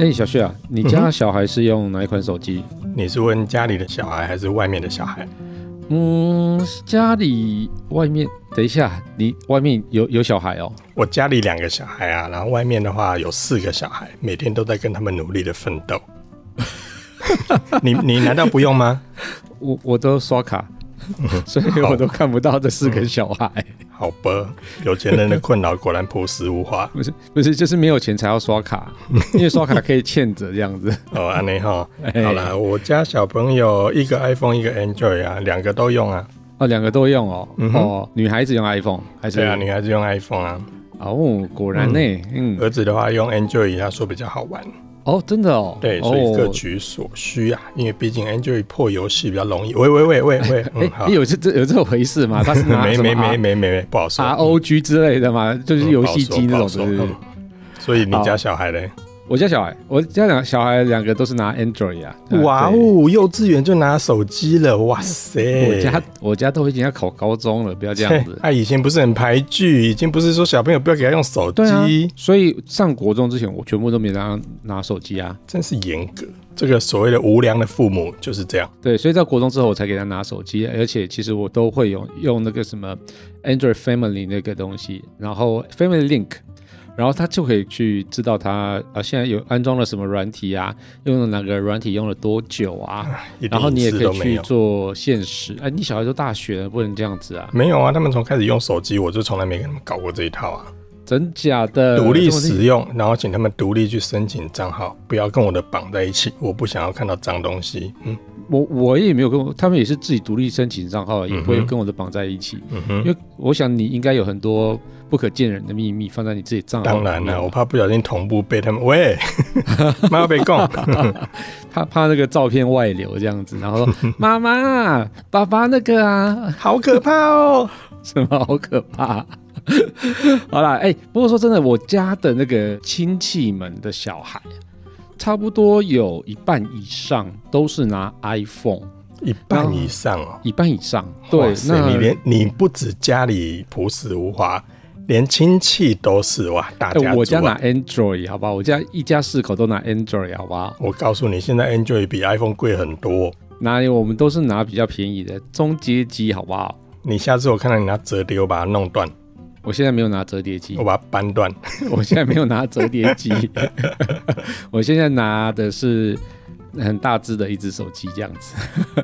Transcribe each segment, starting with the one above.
哎、欸，小旭啊，你家小孩是用哪一款手机？你是问家里的小孩还是外面的小孩？嗯，家里、外面。等一下，你外面有有小孩哦？我家里两个小孩啊，然后外面的话有四个小孩，每天都在跟他们努力的奋斗。你你难道不用吗？我我都刷卡。所以我都看不到这四个小孩。嗯，好吧，有钱人的困扰果然朴实无华。不是不是，就是没有钱才要刷卡，因为刷卡可以欠着这样子。哦，安内哈，好了，我家小朋友一个 iPhone，一个 Android 啊，两个都用啊。哦，两个都用哦。嗯、哦，女孩子用 iPhone 还是？对啊，女孩子用 iPhone 啊。哦，果然呢。嗯，儿子的话用 Android，他说比较好玩。哦，真的哦，对，所以各取所需啊，因为毕竟 Android 破游戏比较容易。喂喂喂喂喂，哎、欸，有这这有这种回事吗？他是没没没没没没不好说，ROG 之类的嘛，就是游戏机那种，是不是？所以你家小孩嘞？我家小孩，我家两小孩两个都是拿 Android 啊！哇哦，幼稚园就拿手机了，哇塞！我家我家都已经要考高中了，不要这样子。他以前不是很排拒，已经不是说小朋友不要给他用手机，啊，所以上国中之前，我全部都没让他拿手机啊，真是严格。这个所谓的无良的父母就是这样。对，所以在国中之后，我才给他拿手机，而且其实我都会用用那个什么 Android Family 那个东西，然后 Family Link。然后他就可以去知道他啊，现在有安装了什么软体啊，用了哪个软体用了多久啊？然后你也可以去做现实。哎，你小孩都大学了，不能这样子啊？没有啊，他们从开始用手机，我就从来没跟他们搞过这一套啊。真假的？独立使用，然后请他们独立去申请账号，不要跟我的绑在一起。我不想要看到脏东西。嗯，我我也没有跟我，他们也是自己独立申请账号，也不会跟我的绑在一起。嗯哼，因为我想你应该有很多。不可见人的秘密放在你自己账号。当然了，我怕不小心同步被他们喂，妈被告，怕怕那个照片外流这样子，然后说 妈妈、爸爸那个啊，好可怕哦，什么好可怕？好啦，哎、欸，不过说真的，我家的那个亲戚们的小孩，差不多有一半以上都是拿 iPhone，一半以上哦，一半以上，对，那你连你不止家里朴实无华。连亲戚都是哇，大家、啊欸、我家拿 Android 好吧，我家一家四口都拿 Android 好吧。我告诉你，现在 Android 比 iPhone 贵很多。哪里？我们都是拿比较便宜的中阶机，好不好？你下次我看到你拿折叠，我把它弄断。我现在没有拿折叠机，我把它扳断。我现在没有拿折叠机，我现在拿的是。很大只的一只手机这样子，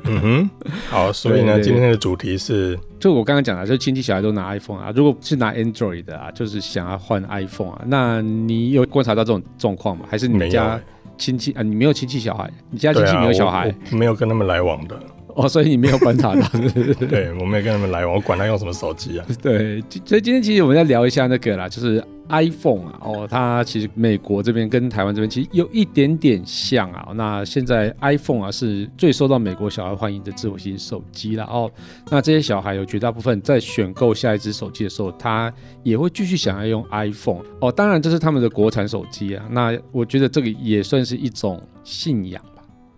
嗯哼，好，所以呢，今天的主题是，就我刚刚讲的，就亲戚小孩都拿 iPhone 啊，如果是拿 Android 的啊，就是想要换 iPhone 啊，那你有观察到这种状况吗？还是你家亲戚啊？你没有亲戚小孩，你家亲戚没有小孩，没有跟他们来往的。哦，所以你没有观察到，对，我没有跟他们来往，我管他用什么手机啊。对，所以今天其实我们要聊一下那个啦，就是 iPhone 啊，哦，它其实美国这边跟台湾这边其实有一点点像啊。那现在 iPhone 啊是最受到美国小孩欢迎的智慧型手机了哦。那这些小孩有绝大部分在选购下一支手机的时候，他也会继续想要用 iPhone 哦。当然这是他们的国产手机啊。那我觉得这个也算是一种信仰。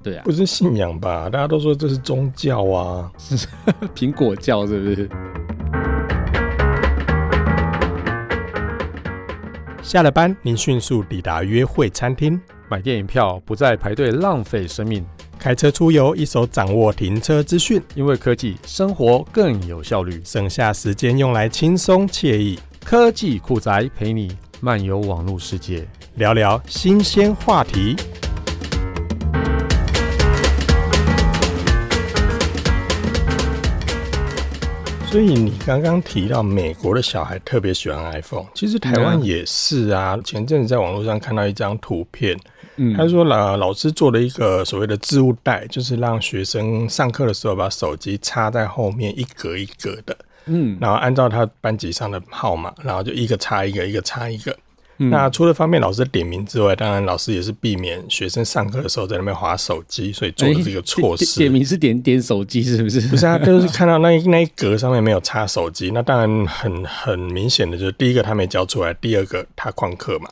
对啊，不是信仰吧？大家都说这是宗教啊，是 苹果教是不是？下了班，您迅速抵达约会餐厅，买电影票不再排队浪费生命，开车出游一手掌握停车资讯，因为科技生活更有效率，省下时间用来轻松惬意。科技酷宅陪你漫游网络世界，聊聊新鲜话题。所以你刚刚提到美国的小孩特别喜欢 iPhone，其实台湾也是啊。前阵子在网络上看到一张图片，嗯，他说老老师做了一个所谓的置物袋，就是让学生上课的时候把手机插在后面一格一格的，嗯，然后按照他班级上的号码，然后就一个插一个，一个插一个。嗯、那除了方便老师点名之外，当然老师也是避免学生上课的时候在那边划手机，所以做了这个措施。欸、点名是点点手机是不是？不是啊，就是看到那一那一格上面没有插手机，那当然很很明显的就是第一个他没交出来，第二个他旷课嘛。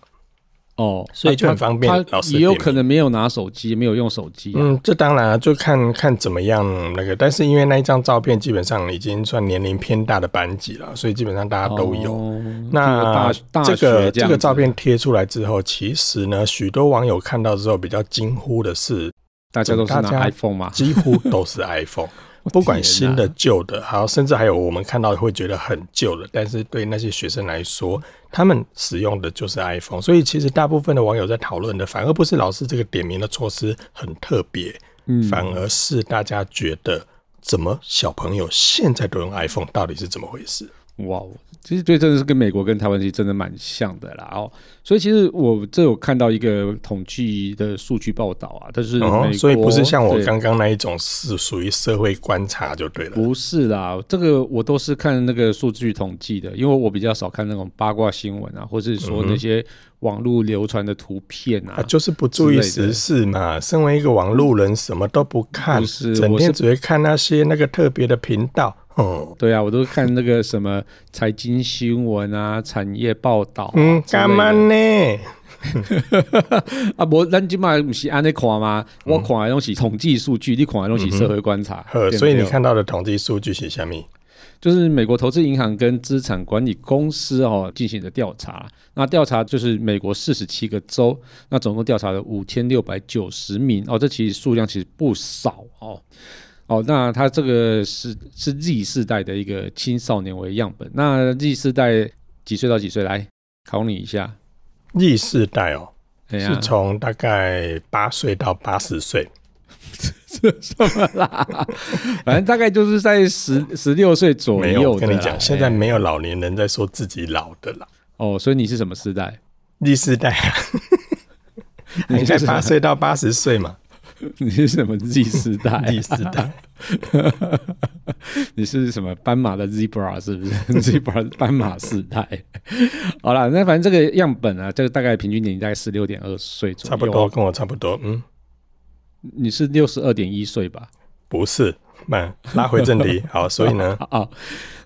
哦，所以就很方便。老师也有可能没有拿手机，没有用手机、啊。嗯，这当然啊，就看看怎么样那个。但是因为那一张照片基本上已经算年龄偏大的班级了，所以基本上大家都有。哦、那这个这个照片贴出来之后，其实呢，许多网友看到之后比较惊呼的是，大家都是拿 iPhone 吗？几乎都是 iPhone。不管新的旧的，好，甚至还有我们看到会觉得很旧的，但是对那些学生来说，他们使用的就是 iPhone。所以其实大部分的网友在讨论的，反而不是老师这个点名的措施很特别，嗯，反而是大家觉得怎么小朋友现在都用 iPhone，到底是怎么回事？哇！其实对，真的是跟美国跟台湾其实真的蛮像的啦哦。所以其实我这有看到一个统计的数据报道啊，但是所以不是像我刚刚那一种是属于社会观察就对了。不是啦，这个我都是看那个数据统计的，因为我比较少看那种八卦新闻啊，或是说那些网络流传的图片啊，啊，就是不注意时事嘛。身为一个网络人，什么都不看，不是整天只会看那些那个特别的频道。哦，对啊，我都看那个什么财经新闻啊、产业报道。嗯，干嘛呢？啊，不，咱今嘛不是安尼看吗？我看的东西统计数据，你看的东西社会观察。呵，所以你看到的统计数据是什么？就是美国投资银行跟资产管理公司哦进行的调查。那调查就是美国四十七个州，那总共调查了五千六百九十名哦，这其实数量其实不少哦。哦，那他这个是是 Z 世代的一个青少年为样本。那 Z 世代几岁到几岁？来考你一下。Z 世代哦，是从大概八岁到八十岁。这什么啦？反正大概就是在十十六岁左右。没有，我跟你讲，现在没有老年人在说自己老的啦。哦，所以你是什么时代？Z 世代啊，你在八岁到八十岁嘛。你是什么 Z 世代？Z 世代，你是什么斑马的 Zebra 是不是？Zebra 斑马世代。好了，那反正这个样本啊，这个大概平均年龄大概十六点二岁左右，差不多跟我差不多。嗯，你是六十二点一岁吧？不是，慢拉回正题。好，所以呢，啊，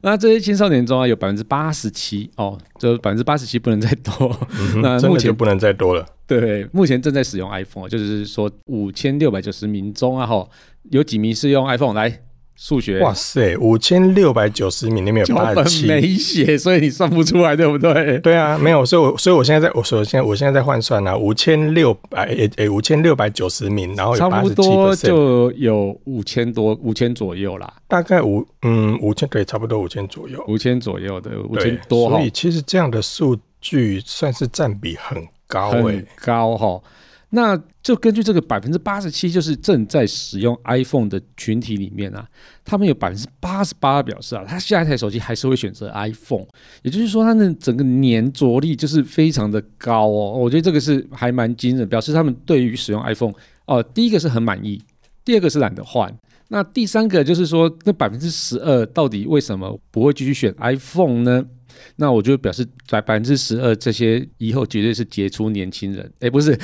那这些青少年中啊，有百分之八十七哦，就百分之八十七不能再多。嗯、那目前就不能再多了。对，目前正在使用 iPhone，就是说五千六百九十名中啊，哈，有几名是用 iPhone 来数学？哇塞，五千六百九十名里面有八十七没写，所以你算不出来，对不对？对啊，没有，所以我所以我现在在我首先我现在在换算啊，五千六百诶诶，五千六百九十名，然后差不多就有五千多五千左右啦，大概五嗯五千对，差不多五千左右，五千左右的五千多，所以其实这样的数据算是占比很。高、欸、很高哈，那就根据这个百分之八十七，就是正在使用 iPhone 的群体里面啊，他们有百分之八十八表示啊，他下一台手机还是会选择 iPhone，也就是说，他的整个粘着力就是非常的高哦。我觉得这个是还蛮惊人，表示他们对于使用 iPhone 哦、第一个是很满意，第二个是懒得换，那第三个就是说，那百分之十二到底为什么不会继续选 iPhone 呢？那我就表示在百分之十二，这些以后绝对是杰出年轻人。哎、欸，不是，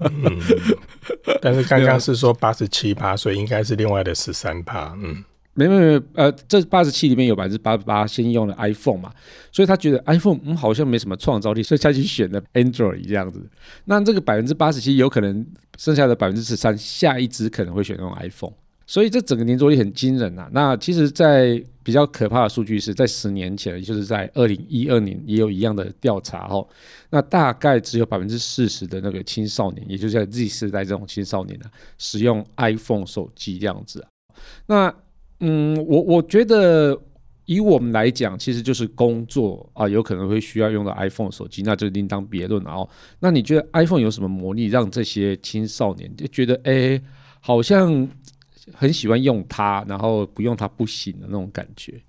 嗯，但是刚刚是说八十七趴，所以应该是另外的十三趴。嗯，没没没，呃，这八十七里面有百分之八十八先用了 iPhone 嘛，所以他觉得 iPhone 嗯好像没什么创造力，所以他去选了 Android 这样子。那这个百分之八十七有可能剩下的百分之十三，下一支可能会选用 iPhone。所以这整个年着力很惊人呐、啊。那其实，在比较可怕的数据是在十年前，也就是在二零一二年，也有一样的调查哦。那大概只有百分之四十的那个青少年，也就是在 Z 世代这种青少年呢、啊，使用 iPhone 手机这样子。那嗯，我我觉得以我们来讲，其实就是工作啊，有可能会需要用到 iPhone 手机，那就另当别论了哦。那你觉得 iPhone 有什么魔力，让这些青少年就觉得哎，好像？很喜欢用它，然后不用它不行的那种感觉。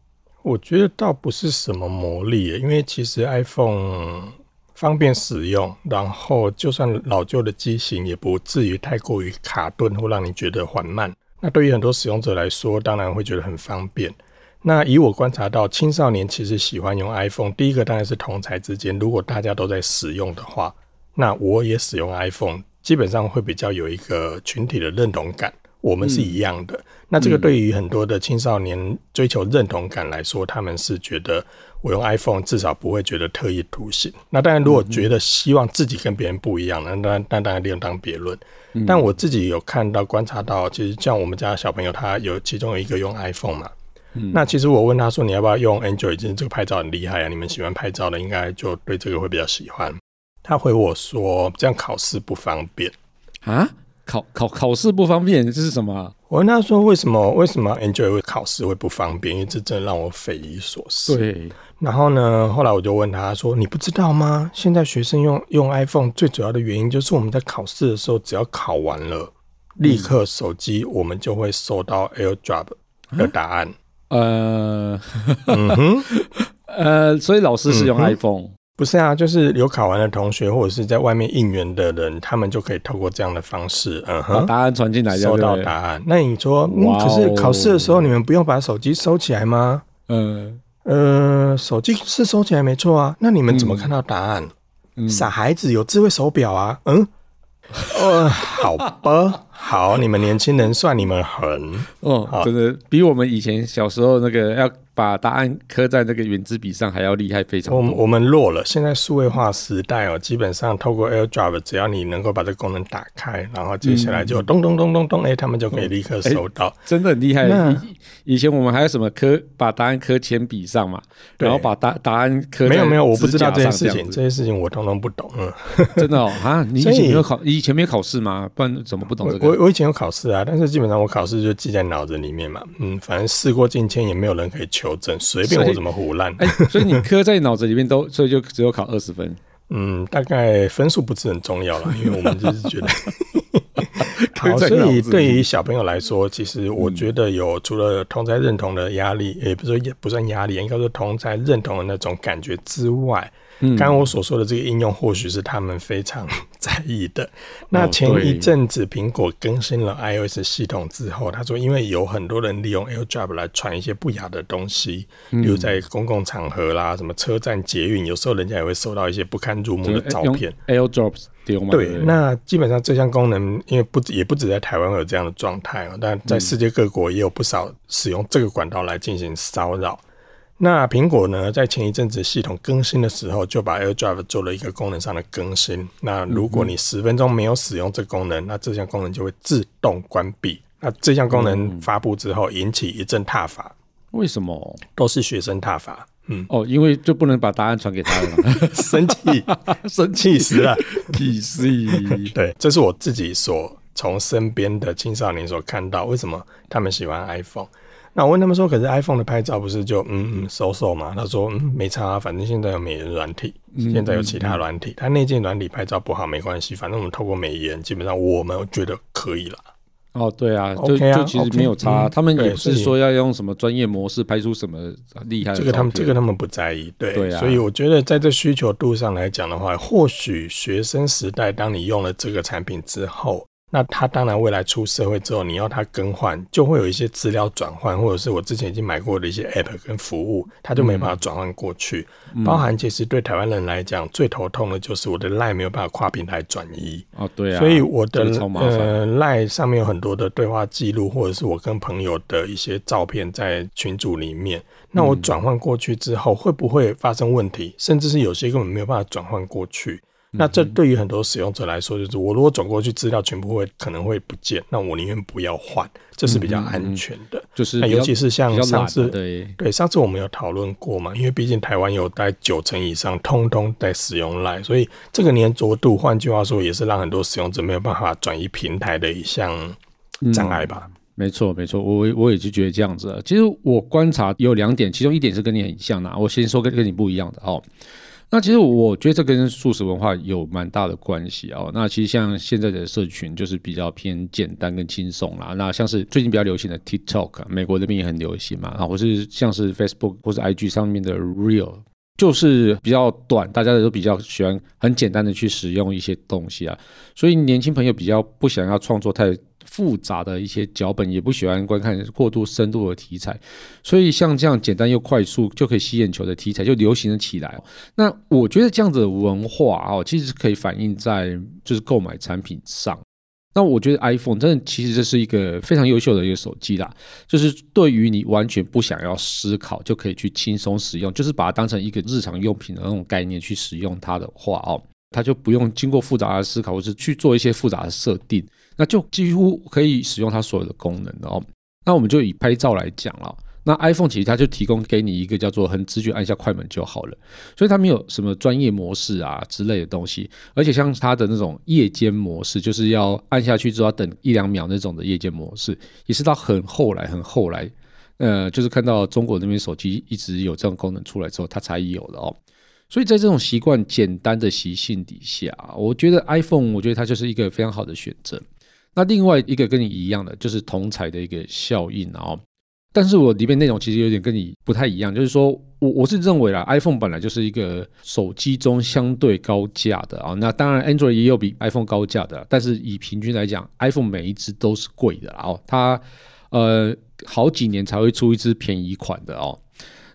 我觉得倒不是什么魔力，因为其实 iPhone 方便使用，然后就算老旧的机型也不至于太过于卡顿或让你觉得缓慢。那对于很多使用者来说，当然会觉得很方便。那以我观察到，青少年其实喜欢用 iPhone，第一个当然是同才之间，如果大家都在使用的话，那我也使用 iPhone，基本上会比较有一个群体的认同感。我们是一样的。嗯、那这个对于很多的青少年追求认同感来说，他们是觉得我用 iPhone 至少不会觉得特立独行。那当然，如果觉得希望自己跟别人不一样，那那那当然另当别论。但我自己有看到观察到，其实像我们家小朋友，他有其中有一个用 iPhone 嘛。嗯、那其实我问他说：“你要不要用 Android？这个拍照很厉害啊，你们喜欢拍照的，应该就对这个会比较喜欢。”他回我说：“这样考试不方便啊？考考考试不方便，这是什么？”我问他说：“为什么？为什么 Android 会考试会不方便？因为这真的让我匪夷所思。”对。然后呢，后来我就问他说：“你不知道吗？现在学生用用 iPhone 最主要的原因就是我们在考试的时候，只要考完了，立刻手机我们就会收到 AirDrop 的答案。啊”呃，嗯哼，呃，所以老师是用 iPhone，嗯、不是啊？就是有考完的同学或者是在外面应援的人，他们就可以透过这样的方式，嗯哼，把答案传进来，收到答案。那你说，嗯，可是考试的时候你们不用把手机收起来吗？嗯，呃，手机是收起来没错啊。那你们怎么看到答案？嗯、傻孩子有智慧手表啊，嗯。呃，好吧，好，你们年轻人算你们狠哦，好真的比我们以前小时候那个要。把答案刻在这个原子笔上还要厉害非常多。我们我们弱了，现在数位化时代哦，基本上透过 AirDrop，只要你能够把这个功能打开，然后接下来就咚咚咚咚咚，哎、欸，他们就可以立刻收到，欸、真的很厉害。那以前我们还有什么刻把答案刻铅笔上嘛，然后把答答案刻没有没有，我不知道这些事情，这些事情我通通不懂。嗯，真的哦啊，你以前没有考，以前没有考试吗？不然怎么不懂这个？我我以前有考试啊，但是基本上我考试就记在脑子里面嘛。嗯，反正事过境迁，也没有人可以求。求证，随便我怎么胡烂。哎、欸，所以你刻在脑子里面都，所以就只有考二十分。嗯，大概分数不是很重要了，因为我们就是觉得。好，所以对于小朋友来说，其实我觉得有除了同在认同的压力，也不是也不算压力，应该说同在认同的那种感觉之外。刚刚我所说的这个应用，或许是他们非常 在意的。那前一阵子苹果更新了 iOS 系统之后，他说，因为有很多人利用 AirDrop 来传一些不雅的东西，比如在公共场合啦，什么车站、捷运，有时候人家也会收到一些不堪入目的照片。AirDrop 对，那基本上这项功能，因为不也不止在台湾有这样的状态啊，但在世界各国也有不少使用这个管道来进行骚扰。那苹果呢，在前一阵子系统更新的时候，就把 AirDrive 做了一个功能上的更新。那如果你十分钟没有使用这个功能，那这项功能就会自动关闭。那这项功能发布之后，引起一阵挞伐。为什么？都是学生挞伐。嗯，哦，因为就不能把答案传给他了，生气，生气死了，气死。对，这是我自己所从身边的青少年所看到，为什么他们喜欢 iPhone。那我问他们说，可是 iPhone 的拍照不是就嗯嗯收收嘛？他说嗯没差，反正现在有美颜软体，现在有其他软体，它内建软体拍照不好没关系，反正我们透过美颜，基本上我们觉得可以了。哦，对啊，就就其实没有差，他们也不是说要用什么专业模式拍出什么厉害的。这个他们这个他们不在意，对，对啊。所以我觉得在这需求度上来讲的话，或许学生时代当你用了这个产品之后。那他当然未来出社会之后，你要他更换，就会有一些资料转换，或者是我之前已经买过的一些 App 跟服务，他就没办法转换过去。嗯、包含其实对台湾人来讲，最头痛的就是我的 Line 没有办法跨平台转移。哦，对啊。所以我的呃 Line 上面有很多的对话记录，或者是我跟朋友的一些照片在群组里面。那我转换过去之后，会不会发生问题？甚至是有些根本没有办法转换过去。那这对于很多使用者来说，就是我如果转过去，资料全部会可能会不见，那我宁愿不要换，这是比较安全的。嗯、就是尤其是像上次，对对，上次我们有讨论过嘛，因为毕竟台湾有大概九成以上通通在使用 LINE，所以这个黏着度，换句话说，也是让很多使用者没有办法转移平台的一项障碍吧。嗯、没错，没错，我我也就觉得这样子。其实我观察有两点，其中一点是跟你很像的，我先说跟跟你不一样的哦。那其实我觉得这跟素食文化有蛮大的关系哦。那其实像现在的社群就是比较偏简单跟轻松啦。那像是最近比较流行的 TikTok，美国那边也很流行嘛。啊，或是像是 Facebook 或是 IG 上面的 Real，就是比较短，大家都比较喜欢很简单的去使用一些东西啊。所以年轻朋友比较不想要创作太。复杂的一些脚本，也不喜欢观看过度深度的题材，所以像这样简单又快速就可以吸眼球的题材就流行了起来。那我觉得这样子的文化哦，其实可以反映在就是购买产品上。那我觉得 iPhone 真的其实这是一个非常优秀的一个手机啦，就是对于你完全不想要思考就可以去轻松使用，就是把它当成一个日常用品的那种概念去使用它的话哦，它就不用经过复杂的思考或是去做一些复杂的设定，那就几乎可以使用它所有的功能哦。那我们就以拍照来讲了。那 iPhone 其实它就提供给你一个叫做很直觉按下快门就好了，所以它没有什么专业模式啊之类的东西，而且像它的那种夜间模式，就是要按下去之后要等一两秒那种的夜间模式，也是到很后来很后来，呃，就是看到中国那边手机一直有这种功能出来之后，它才有的哦。所以在这种习惯简单的习性底下，我觉得 iPhone 我觉得它就是一个非常好的选择。那另外一个跟你一样的就是同彩的一个效应哦。但是我里面内容其实有点跟你不太一样，就是说我我是认为啦，iPhone 本来就是一个手机中相对高价的啊，那当然 Android 也有比 iPhone 高价的，但是以平均来讲，iPhone 每一支都是贵的哦，它呃好几年才会出一支便宜款的哦，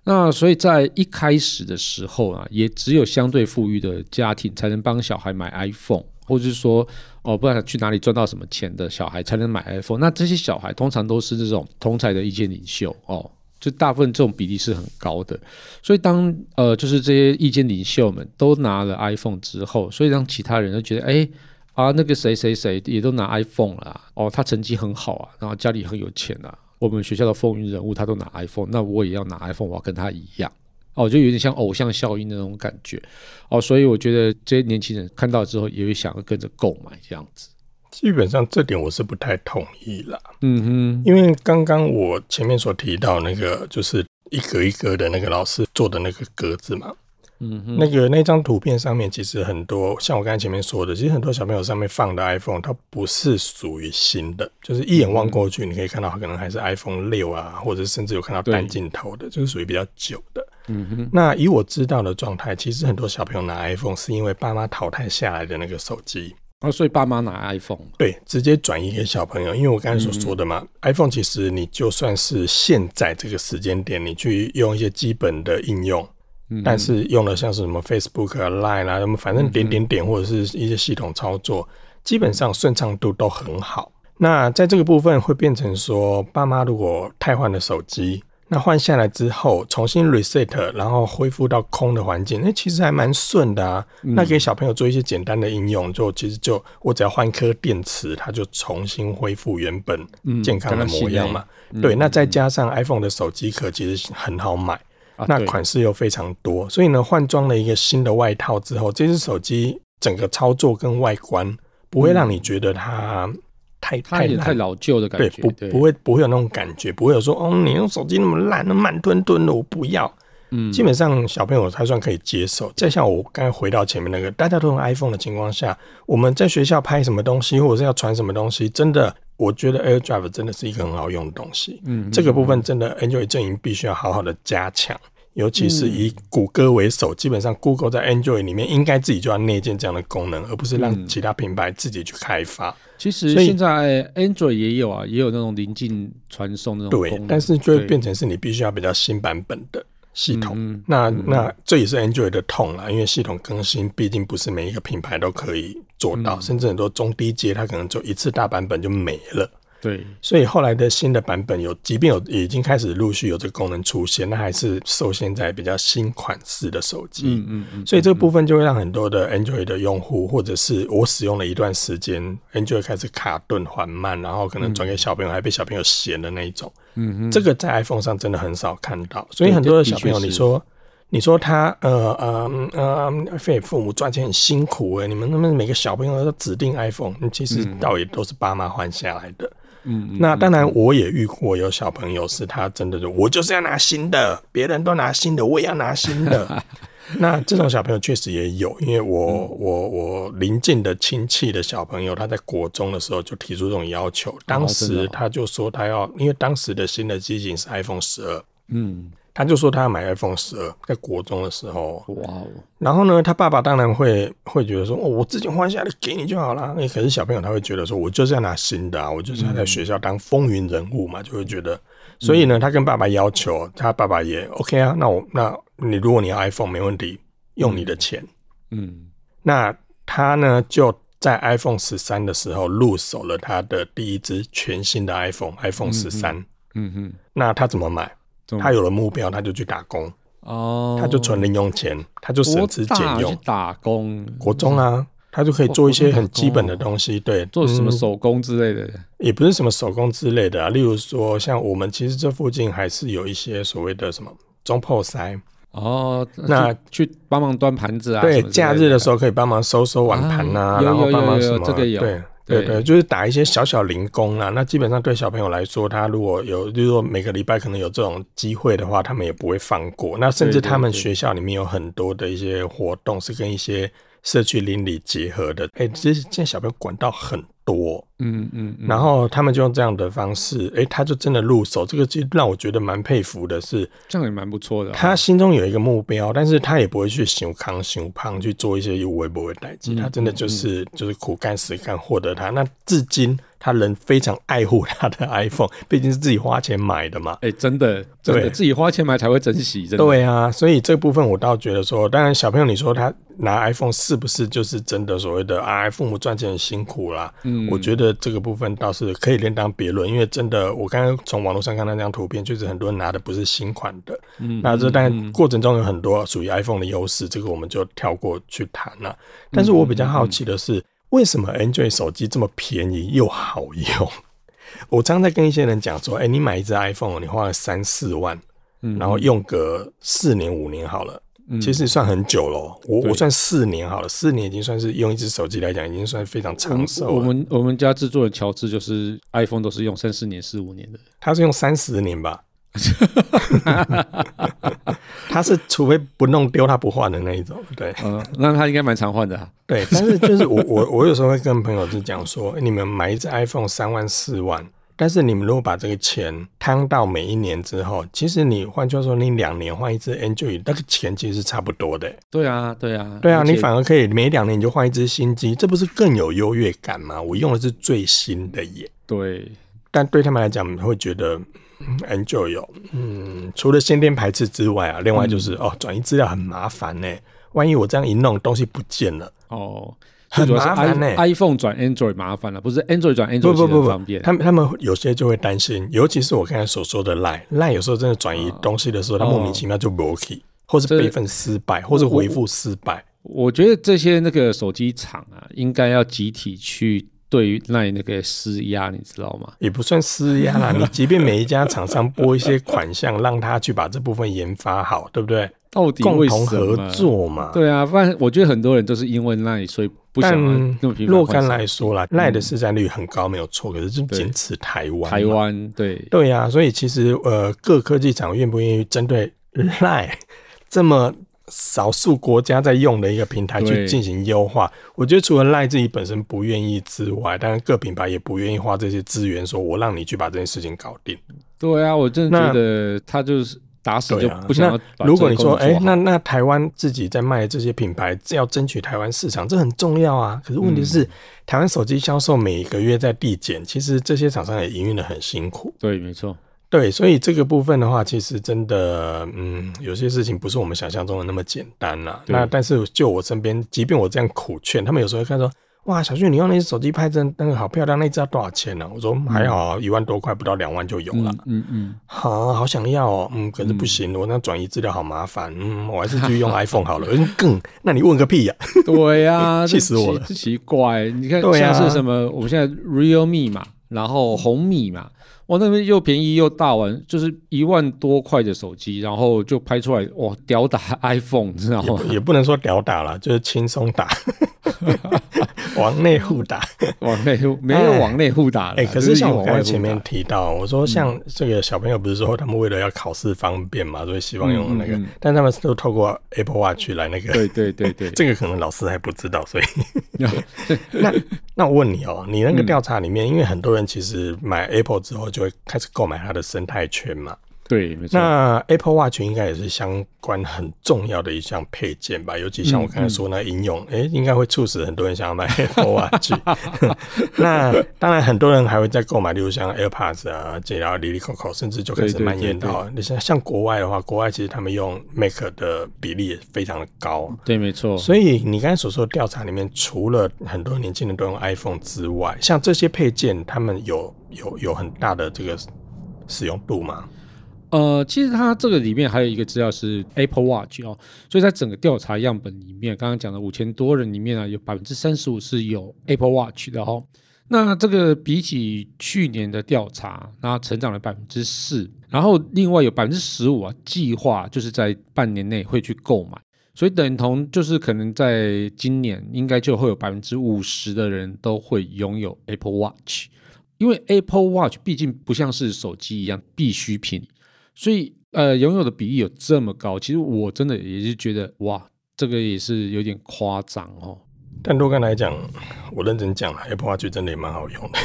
那所以在一开始的时候啊，也只有相对富裕的家庭才能帮小孩买 iPhone。或者是说，哦，不知道去哪里赚到什么钱的小孩才能买 iPhone，那这些小孩通常都是这种同才的意见领袖哦，就大部分这种比例是很高的。所以当呃，就是这些意见领袖们都拿了 iPhone 之后，所以让其他人都觉得，哎啊，那个谁谁谁也都拿 iPhone 了，哦，他成绩很好啊，然后家里很有钱啊，我们学校的风云人物他都拿 iPhone，那我也要拿 iPhone，我要跟他一样。哦，就有点像偶像效应那种感觉哦，所以我觉得这些年轻人看到之后也会想要跟着购买这样子。基本上这点我是不太同意啦。嗯哼，因为刚刚我前面所提到那个，就是一格一格的那个老师做的那个格子嘛。嗯哼，那个那张图片上面其实很多，像我刚才前面说的，其实很多小朋友上面放的 iPhone，它不是属于新的，就是一眼望过去，你可以看到它可能还是 iPhone 六啊，或者甚至有看到单镜头的，就是属于比较久的。嗯哼，那以我知道的状态，其实很多小朋友拿 iPhone 是因为爸妈淘汰下来的那个手机，啊，所以爸妈拿 iPhone，对，直接转移给小朋友。因为我刚才所说的嘛，嗯，iPhone 其实你就算是现在这个时间点，你去用一些基本的应用。但是用了像是什么 Facebook 啊、Line 啊，什么反正点点点或者是一些系统操作，基本上顺畅度都很好。那在这个部分会变成说，爸妈如果太换了手机，那换下来之后重新 reset，然后恢复到空的环境，那其实还蛮顺的啊。那给小朋友做一些简单的应用，就其实就我只要换颗电池，它就重新恢复原本健康的模样嘛。对，那再加上 iPhone 的手机壳其实很好买。那款式又非常多，所以呢，换装了一个新的外套之后，这只手机整个操作跟外观不会让你觉得它太、嗯、太太老旧的感觉，对，不不会不会有那种感觉，不会有说哦，你用手机那么烂，那慢吞吞的，我不要。嗯，基本上小朋友还算可以接受。再像我刚才回到前面那个，大家都用 iPhone 的情况下，我们在学校拍什么东西，或者是要传什么东西，真的。我觉得 AirDrive 真的是一个很好用的东西，嗯，这个部分真的 Android 阵营必须要好好的加强，尤其是以谷歌为首，基本上 Google 在 Android 里面应该自己就要内建这样的功能，而不是让其他品牌自己去开发。其实现在 Android 也有啊，也有那种临近传送那种功能，对，但是就会变成是你必须要比较新版本的。系统，嗯、那、嗯、那这也是 Android 的痛啦，因为系统更新毕竟不是每一个品牌都可以做到，嗯、甚至很多中低阶它可能就一次大版本就没了。对，所以后来的新的版本有，即便有已经开始陆续有这个功能出现，那还是受限在比较新款式的手机。嗯嗯嗯。所以这个部分就会让很多的 Android 的用户，或者是我使用了一段时间，Android 开始卡顿缓慢，然后可能转给小朋友还被小朋友嫌的那一种。嗯嗯。这个在 iPhone 上真的很少看到，所以很多的小朋友，你说你说他呃呃呃，非父母赚钱很辛苦哎，你们那么每个小朋友都指定 iPhone，其实倒也都是爸妈换下来的。嗯，那当然，我也遇过有小朋友是他真的就我就是要拿新的，别人都拿新的，我也要拿新的。那这种小朋友确实也有，因为我我我邻近的亲戚的小朋友，他在国中的时候就提出这种要求，当时他就说他要，因为当时的新的机型是 iPhone 十二，嗯。他就说他要买 iPhone 十二，在国中的时候，哇哦！然后呢，他爸爸当然会会觉得说，哦，我自己换下来给你就好了。那，可是小朋友他会觉得说，我就是要拿新的啊，我就是要在学校当风云人物嘛，就会觉得。所以呢，他跟爸爸要求，他爸爸也 OK 啊。那我那你如果你要 iPhone 没问题，用你的钱，嗯。那他呢就在 iPhone 十三的时候入手了他的第一支全新的 iPhone，iPhone 十三。嗯哼，那他怎么买？他有了目标，他就去打工。哦，他就存零用钱，他就省吃俭用打工。国中啊，他就可以做一些很基本的东西，对，做什么手工之类的，嗯，也不是什么手工之类的啊。例如说，像我们其实这附近还是有一些所谓的什么中破塞。哦，那去帮忙端盘子啊？对，假日的时候可以帮忙收收碗盘啊，然后帮忙什么？这个有，对对对，就是打一些小小零工啊。那基本上对小朋友来说，他如果有，就是说每个礼拜可能有这种机会的话，他们也不会放过。那甚至他们学校里面有很多的一些活动是跟一些社区邻里结合的。哎，其实现在小朋友管到很多。嗯嗯，然后他们就用这样的方式，哎、欸，他就真的入手，这个就让我觉得蛮佩服的是，是这样也蛮不错的。他心中有一个目标，但是他也不会去想康想胖去做一些有微不的代志，他真的就是就是苦干实干获得他。那至今。他人非常爱护他的 iPhone，毕竟是自己花钱买的嘛。哎、欸，真的，真的，自己花钱买才会珍惜。真的。对啊，所以这部分我倒觉得说，当然小朋友，你说他拿 iPhone 是不是就是真的所谓的啊？父母赚钱很辛苦啦。嗯，我觉得这个部分倒是可以另当别论，因为真的，我刚刚从网络上看到那张图片，确实很多人拿的不是新款的。嗯，那这但过程中有很多属于 iPhone 的优势，这个我们就跳过去谈了。但是我比较好奇的是。为什么 Android 手机这么便宜又好用？我常常在跟一些人讲说，哎、欸，你买一只 iPhone，你花了三四万，嗯，然后用个四年五年好了，嗯、其实算很久了。我我算四年好了，四年已经算是用一只手机来讲，已经算非常长寿了。我们我们家制作人乔治就是 iPhone 都是用三四年、四五年的，他是用三十年吧。他是除非不弄丢，他不换的那一种。对，嗯，那他应该蛮常换的、啊。对，但是就是我 我我有时候会跟朋友就讲说，欸、你们买一只 iPhone 三万四万，但是你们如果把这个钱摊到每一年之后，其实你换句话说，你两年换一只 Android，那个钱其实是差不多的。对啊，对啊，对啊，你反而可以每两年你就换一只新机，这不是更有优越感吗？我用的是最新的耶。对，但对他们来讲，会觉得。Android 有，嗯，除了先天排斥之外啊，另外就是、嗯、哦，转移资料很麻烦呢。万一我这样一弄，东西不见了，哦，很麻烦呢。iPhone 转 Android 麻烦了，不是 Android 转 Android 不不不方便。他们他们有些就会担心，尤其是我刚才所说的 Line，Line 有时候真的转移东西的时候，它、哦、莫名其妙就 block，或是备份失败，或是回复失败。我觉得这些那个手机厂啊，应该要集体去。对于那那个施压，你知道吗？也不算施压啦。你即便每一家厂商拨一些款项，让他去把这部分研发好，对不对？到底共同合作嘛？对啊，不然我觉得很多人都是因为那，所以不想那么若干来说啦，赖的市占率很高，没有错。可是就仅此台湾，台湾对对呀、啊。所以其实呃，各科技厂愿不愿意针对赖这么？少数国家在用的一个平台去进行优化，我觉得除了赖自己本身不愿意之外，当然各品牌也不愿意花这些资源，说我让你去把这件事情搞定。对啊，我真的觉得他就是打死就不想要、啊。如果你说，哎、欸，那那台湾自己在卖的这些品牌，要争取台湾市场，这很重要啊。可是问题是，嗯、台湾手机销售每个月在递减，其实这些厂商也营运的很辛苦。对，没错。对，所以这个部分的话，其实真的，嗯，有些事情不是我们想象中的那么简单啦。那但是就我身边，即便我这样苦劝，他们有时候会看说，哇，小旭，你用那只手机拍真那个好漂亮，那只要多少钱呢？我说还好啊，一万多块，不到两万就有了。嗯嗯，好，好想要哦，嗯，可是不行，我那转移资料好麻烦，嗯，我还是继续用 iPhone 好了。更，那你问个屁呀？对呀，气死我了，奇怪，你看像是什么，我们现在 Realme 嘛，然后红米嘛。我那边又便宜又大碗，就是一万多块的手机，然后就拍出来哇，屌打 iPhone，知道吗？也，不能说屌打了，就是轻松打。往内互打，往内互没有往内互打了。哎、欸，可是像我刚才前面提到，我说像这个小朋友不是说他们为了要考试方便嘛，所以希望用那个，嗯嗯嗯，但他们都透过 Apple Watch 来那个。对对对对，这个可能老师还不知道，所以 那那我问你哦，你那个调查里面，因为很多人其实买 Apple 之后就会开始购买它的生态圈嘛。对，没错。那 Apple Watch 应该也是相关很重要的一项配件吧？尤其像我刚才说那应用，哎、嗯嗯欸，应该会促使很多人想要买 Apple Watch。那当然，很多人还会再购买，例如像 AirPods 啊，这样哩哩扣扣，甚至就开始蔓延到你像像国外的话，国外其实他们用 Mac 的比例也非常的高。对，没错。所以你刚才所说的调查里面，除了很多年轻人都用 iPhone 之外，像这些配件，他们有有有很大的这个使用度吗？呃，其实它这个里面还有一个资料是 Apple Watch 哦，所以在整个调查样本里面，刚刚讲的五千多人里面呢，有百分之三十五是有 Apple Watch 的哦。那这个比起去年的调查，那成长了百分之四，然后另外有百分之十五啊，计划就是在半年内会去购买，所以等同就是可能在今年应该就会有百分之五十的人都会拥有 Apple Watch，因为 Apple Watch 毕竟不像是手机一样必需品。所以，呃，拥有的比例有这么高，其实我真的也是觉得，哇，这个也是有点夸张哦。但若干来讲，我认真讲，Apple Watch 真的也蛮好用的。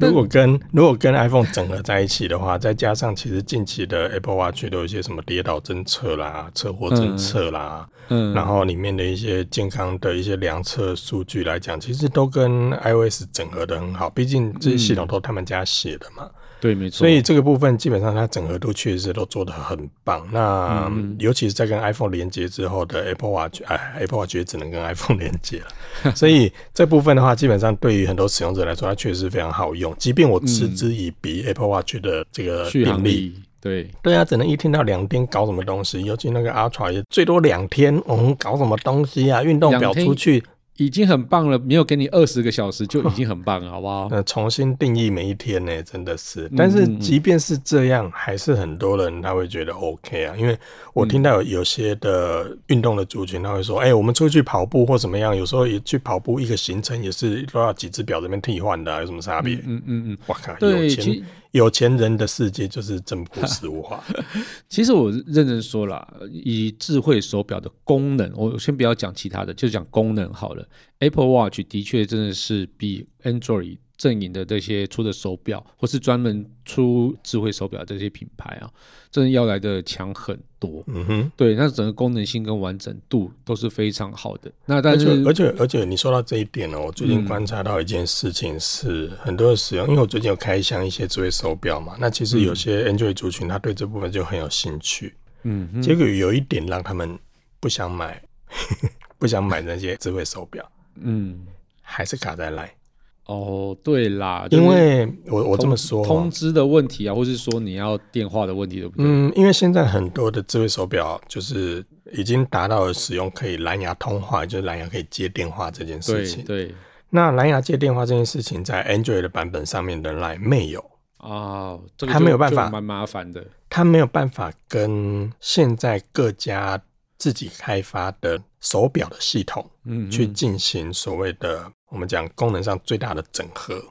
如果跟如果跟 iPhone 整合在一起的话，再加上其实近期的 Apple Watch 都有一些什么跌倒侦测啦、车祸侦测啦，嗯，然后里面的一些健康的一些量测数据来讲，其实都跟 iOS 整合的很好。毕竟这些系统都他们家写的嘛。嗯对，没错。所以这个部分基本上它整合度确实都做得很棒。那、嗯、尤其是在跟 iPhone 连接之后的 Apple Watch，哎，Apple Watch 也只能跟 iPhone 连接了。所以这部分的话，基本上对于很多使用者来说，它确实非常好用。即便我嗤之以鼻 Apple Watch 的这个电力，对对啊，只能一天到两天搞什么东西。尤其那个 Ultra 也最多两天，我嗯，搞什么东西啊？运动表出去。已经很棒了，没有给你二十个小时就已经很棒了，好不好？那重新定义每一天呢，真的是。但是即便是这样，还是很多人他会觉得 OK 啊，因为我听到有有些的运动的族群，他会说：“哎、欸，我们出去跑步或怎么样，有时候也去跑步，一个行程也是都要几只表这边替换的、啊，有什么差别？”嗯嗯嗯，哇靠，有钱。有钱人的世界就是这么朴实无华。其实我认真说了，以智慧手表的功能，我先不要讲其他的，就讲功能好了。Apple Watch 的确真的是比 Android。阵营的这些出的手表，或是专门出智慧手表这些品牌啊，真的要来的强很多。嗯哼，对，那整个功能性跟完整度都是非常好的。那但是，而且而且你说到这一点呢，我最近观察到一件事情是，很多的使用，因为我最近有开箱一些智慧手表嘛，那其实有些 Android 族群他对这部分就很有兴趣。嗯，结果有一点让他们不想买，不想买那些智慧手表。嗯，还是卡在 Line。哦，对啦，因为我我这么说，通知的问题啊，或是说你要电话的问题，对不对？嗯，因为现在很多的智慧手表就是已经达到了使用可以蓝牙通话，就是蓝牙可以接电话这件事情。对，对那蓝牙接电话这件事情，在 Android 的版本上面的 Line 没有哦，这个它没有办法，蛮麻烦的。它没有办法跟现在各家自己开发的手表的系统，嗯，去进行所谓的。我们讲功能上最大的整合，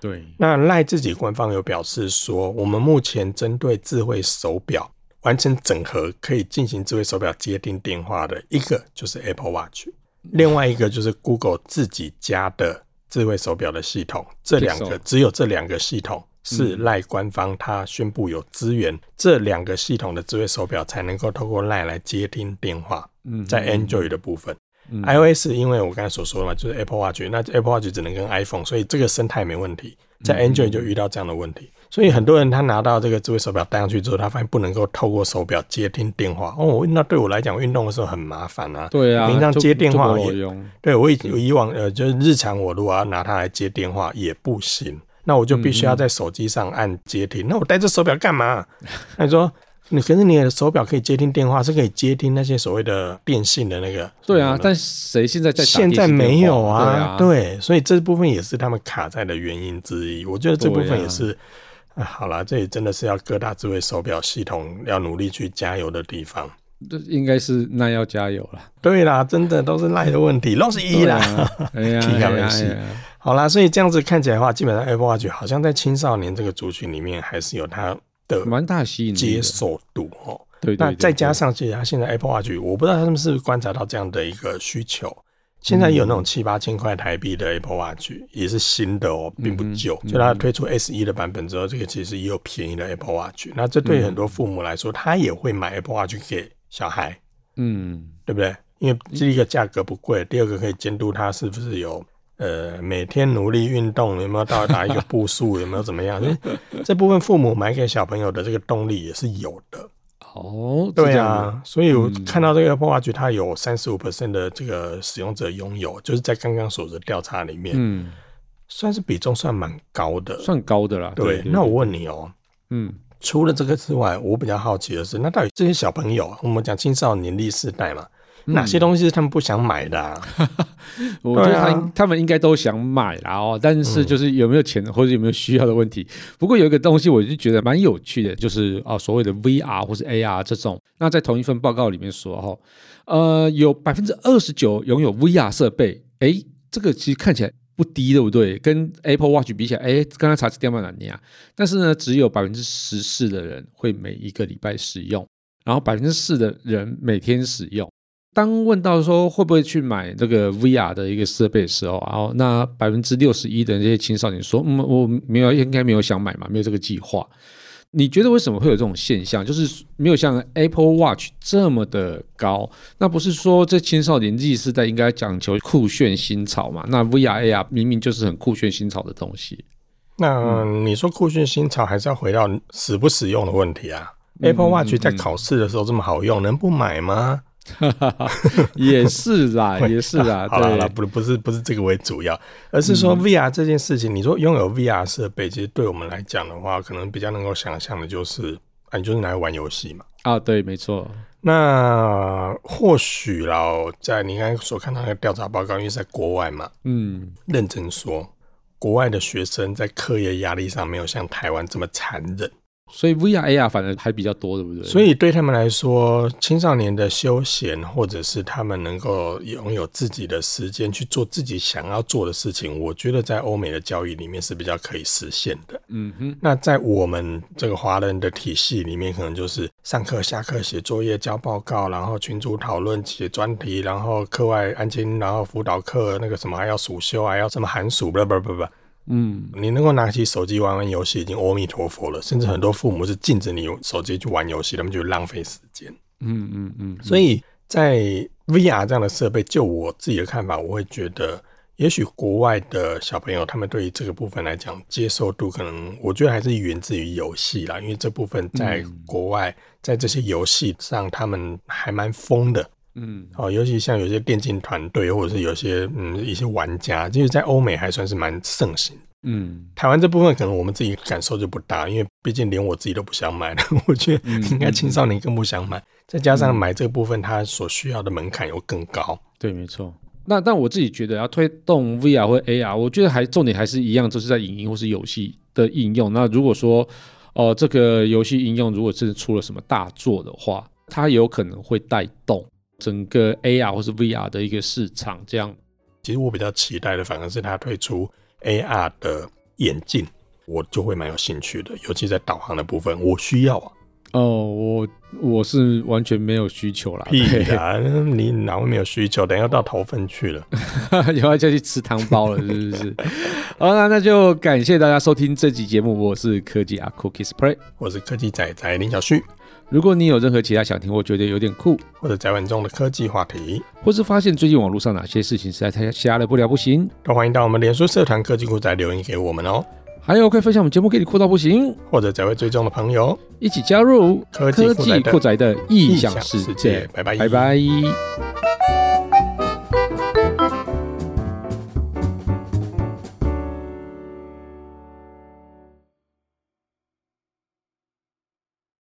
对。那赖自己官方有表示说，我们目前针对智慧手表完成整合，可以进行智慧手表接听电话的一个就是 Apple Watch，另外一个就是 Google 自己家的智慧手表的系统。这两个只有这两个系统是赖官方他宣布有资源，这两个系统的智慧手表才能够透过赖来接听电话。嗯，在 Android 的部分。嗯、iOS 因为我刚才所说的嘛，就是 Apple Watch，那 Apple Watch 只能跟 iPhone，所以这个生态没问题。在 Android 就遇到这样的问题，嗯、所以很多人他拿到这个智慧手表戴上去之后，他发现不能够透过手表接听电话。哦，那对我来讲，运动的时候很麻烦啊。对啊，平常接电话也用。对我以以往呃，就是日常我如果要拿它来接电话也不行，那我就必须要在手机上按接听。嗯、那我戴这手表干嘛？他说。你可是你的手表可以接听电话，是可以接听那些所谓的电信的那个。对啊，但谁现在在？现在没有啊。对，所以这部分也是他们卡在的原因之一。我觉得这部分也是，啊，好啦，这里真的是要各大智慧手表系统要努力去加油的地方。这应该是那要加油了。对啦，真的都是赖的问题，都是一啦。哎呀，好啦，所以这样子看起来的话，基本上 Apple Watch 好像在青少年这个族群里面还是有它。的蛮大吸引接受度哦，对，那再加上其实他现在 Apple Watch，我不知道他们是不是观察到这样的一个需求，现在有那种七八千块台币的 Apple Watch，也是新的哦，并不旧。嗯、就它推出 S 一的版本之后，这个其实也有便宜的 Apple Watch。那这对很多父母来说，他也会买 Apple Watch 给小孩，嗯，对不对？因为第一个价格不贵，第二个可以监督他是不是有呃每天努力运动，有没有到达一个步数，有没有怎么样？这部分父母买给小朋友的这个动力也是有的。哦，对啊，所以我看到这个 Apple Watch，它有三十五 percent 的这个使用者拥有，就是在刚刚所的调查里面，嗯，算是比重算蛮高的，算高的啦。对，那我问你哦、喔，嗯，除了这个之外，我比较好奇的是，那到底这些小朋友，我们讲青少年历世代嘛？哪些东西是他们不想买的、啊？我觉得他、啊、他们应该都想买啦哦，但是就是有没有钱或者有没有需要的问题。不过有一个东西我就觉得蛮有趣的，就是啊所谓的 VR 或是 AR 这种。那在同一份报告里面说哈，呃，有百分之二十九拥有 VR 设备，诶，这个其实看起来不低，对不对？跟 Apple Watch 比起来，诶，刚刚查是掉到哪里啊？但是呢，只有百分之十四的人会每一个礼拜使用，然后百分之四的人每天使用。当问到说会不会去买这个 VR 的一个设备的时候，然后那百分之六十一的这些青少年说，嗯，我没有，应该没有想买嘛，没有这个计划。你觉得为什么会有这种现象？就是没有像 Apple Watch 这么的高？那不是说这青少年 Z 世代应该讲求酷炫新潮嘛？那 VR AR 明明就是很酷炫新潮的东西。那你说酷炫新潮，还是要回到使不使用的问题啊？嗯，Apple Watch 在考试的时候这么好用，嗯，能不买吗？哈哈哈，也是啦，也是啦。好了，不不是不是这个为主要，而是说 VR 这件事情。嗯、你说拥有 VR 设备，其实对我们来讲的话，可能比较能够想象的就是，啊，你就是拿来玩游戏嘛。啊，对，没错。那或许啦，在你刚才所看到那个调查报告，因为在国外嘛，嗯，认真说，国外的学生在课业压力上没有像台湾这么残忍。所以 VR AR 反而还比较多，对不对？所以对他们来说，青少年的休闲，或者是他们能够拥有自己的时间去做自己想要做的事情，我觉得在欧美的教育里面是比较可以实现的。嗯哼。那在我们这个华人的体系里面，可能就是上课、下课写作业、交报告，然后群组讨论、写专题，然后课外安静，然后辅导课那个什么还要暑休，还要什么寒暑，不不不不。嗯，你能够拿起手机玩玩游戏，已经阿弥陀佛了。甚至很多父母是禁止你用手机去玩游戏，他们就浪费时间。嗯嗯嗯。所以在 VR 这样的设备，就我自己的看法，我会觉得，也许国外的小朋友他们对于这个部分来讲，接受度可能，我觉得还是源自于游戏啦。因为这部分在国外，在这些游戏上，他们还蛮疯的。嗯，哦，尤其像有些电竞团队，或者是有些嗯一些玩家，就是在欧美还算是蛮盛行。嗯，台湾这部分可能我们自己感受就不大，因为毕竟连我自己都不想买了。我觉得应该青少年更不想买，嗯、再加上买这个部分，它所需要的门槛又更高。对，没错。那但我自己觉得要推动 VR 或 AR，我觉得还重点还是一样，就是在影音或是游戏的应用。那如果说哦、呃，这个游戏应用如果是出了什么大作的话，它有可能会带动。整个 AR 或是 VR 的一个市场，这样，其实我比较期待的，反而是它推出 AR 的眼镜，我就会蛮有兴趣的，尤其在导航的部分，我需要啊。哦，我我是完全没有需求啦。屁啊，你哪会没有需求？等下要到头份去了，以后就去吃汤包了，是不是？好，那那就感谢大家收听这集节目，我是科技阿酷 Kiss Play，我是科技仔仔林小旭。如果你有任何其他想听，或觉得有点酷，或者在玩中的科技话题，或是发现最近网络上哪些事情实在太瞎了不了不行，都欢迎到我们脸书社团科技酷宅留言给我们哦。还有可以分享我们节目给你酷到不行，或者在位追踪的朋友一起加入科技酷宅的异想世界。拜拜，拜拜。